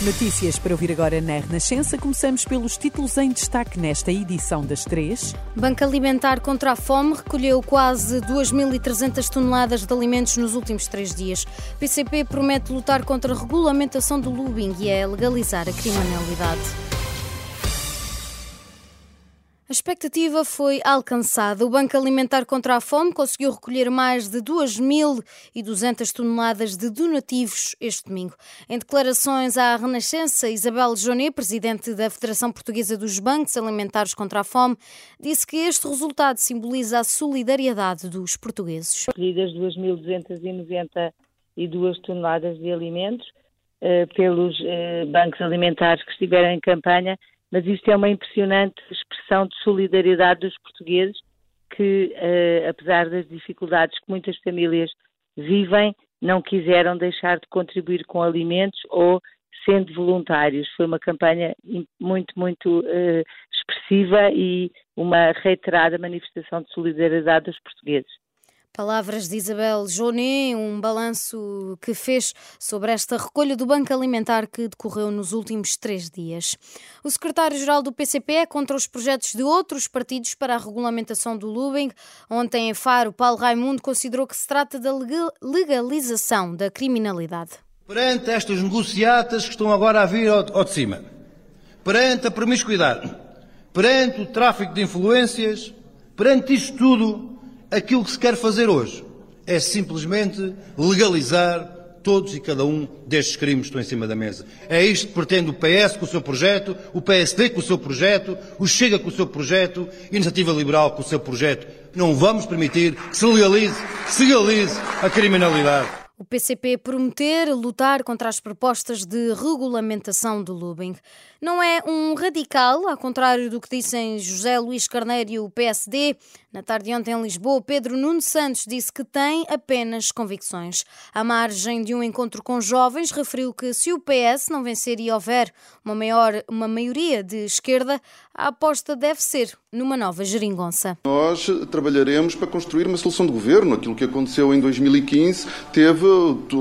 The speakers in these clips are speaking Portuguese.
Notícias para ouvir agora na Renascença. Começamos pelos títulos em destaque nesta edição das três. Banco Alimentar contra a Fome recolheu quase 2.300 toneladas de alimentos nos últimos três dias. PCP promete lutar contra a regulamentação do lobbying e é legalizar a criminalidade. A expectativa foi alcançada. O Banco Alimentar contra a Fome conseguiu recolher mais de 2.200 toneladas de donativos este domingo. Em declarações à Renascença, Isabel Jonet, presidente da Federação Portuguesa dos Bancos Alimentares contra a Fome, disse que este resultado simboliza a solidariedade dos portugueses. Recolhidas 2.292 toneladas de alimentos eh, pelos eh, bancos alimentares que estiveram em campanha mas isto é uma impressionante expressão de solidariedade dos portugueses que, uh, apesar das dificuldades que muitas famílias vivem, não quiseram deixar de contribuir com alimentos ou sendo voluntários. Foi uma campanha muito, muito uh, expressiva e uma reiterada manifestação de solidariedade dos portugueses. Palavras de Isabel Jonet, um balanço que fez sobre esta recolha do Banco Alimentar que decorreu nos últimos três dias. O secretário-geral do PCP é contra os projetos de outros partidos para a regulamentação do lobbying. Ontem, em Faro, Paulo Raimundo considerou que se trata da legalização da criminalidade. Perante estas negociatas que estão agora a vir ao de cima, perante a promiscuidade, perante o tráfico de influências, perante isto tudo, aquilo que se quer fazer hoje é simplesmente legalizar todos e cada um destes crimes que estão em cima da mesa. É isto que pretende o PS com o seu projeto, o PSD com o seu projeto, o Chega com o seu projeto, a Iniciativa Liberal com o seu projeto. Não vamos permitir que se legalize, se legalize a criminalidade. O PCP prometer lutar contra as propostas de regulamentação do lobbying. Não é um radical, ao contrário do que dissem José Luís Carneiro e o PSD. Na tarde de ontem em Lisboa, Pedro Nuno Santos disse que tem apenas convicções. À margem de um encontro com jovens, referiu que se o PS não vencer e houver uma, maior, uma maioria de esquerda, a aposta deve ser numa nova geringonça. Nós trabalharemos para construir uma solução de governo. Aquilo que aconteceu em 2015 teve,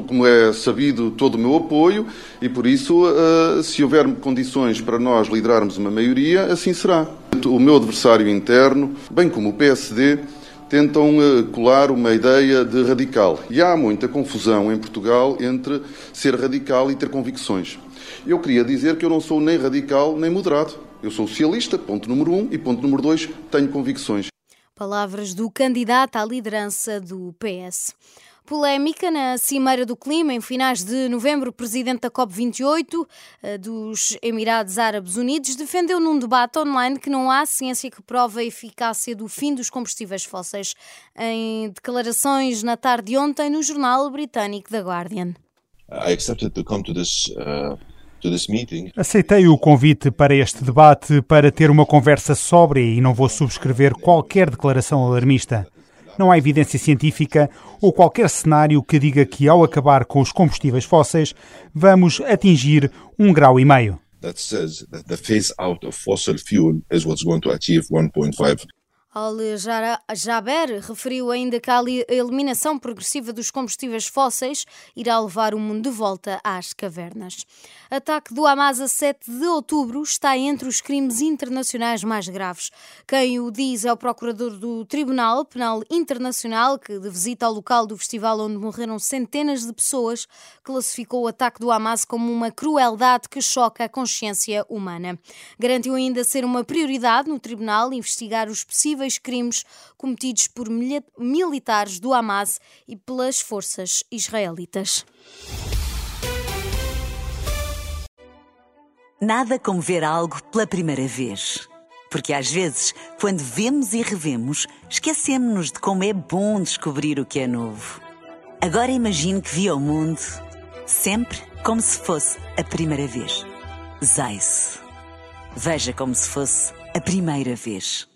como é sabido, todo o meu apoio e, por isso, eh, se houver condições para nós liderarmos uma maioria, assim será. O meu adversário interno, bem como o PSD, tentam eh, colar uma ideia de radical. E há muita confusão em Portugal entre ser radical e ter convicções. Eu queria dizer que eu não sou nem radical nem moderado. Eu sou socialista, ponto número um, e ponto número dois, tenho convicções. Palavras do candidato à liderança do PS. Polémica na Cimeira do Clima, em finais de novembro, o presidente da COP28 eh, dos Emirados Árabes Unidos defendeu num debate online que não há ciência que prove a eficácia do fim dos combustíveis fósseis. Em declarações na tarde de ontem no jornal britânico The Guardian. I accepted to come to this, uh... Aceitei o convite para este debate para ter uma conversa sóbria e não vou subscrever qualquer declaração alarmista. Não há evidência científica ou qualquer cenário que diga que ao acabar com os combustíveis fósseis vamos atingir um grau e meio. That says that the phase out of fossil fuel is what's going to achieve 1.5 Al-Jaber referiu ainda que a eliminação progressiva dos combustíveis fósseis irá levar o mundo de volta às cavernas. Ataque do Hamas a 7 de outubro está entre os crimes internacionais mais graves. Quem o diz é o procurador do Tribunal Penal Internacional, que, de visita ao local do festival onde morreram centenas de pessoas, classificou o ataque do Hamas como uma crueldade que choca a consciência humana. Garantiu ainda ser uma prioridade no tribunal investigar os possíveis possíveis crimes cometidos por militares do Hamas e pelas forças israelitas. Nada como ver algo pela primeira vez. Porque às vezes, quando vemos e revemos, esquecemos-nos de como é bom descobrir o que é novo. Agora imagine que viu o mundo sempre como se fosse a primeira vez. Zais. Veja como se fosse a primeira vez.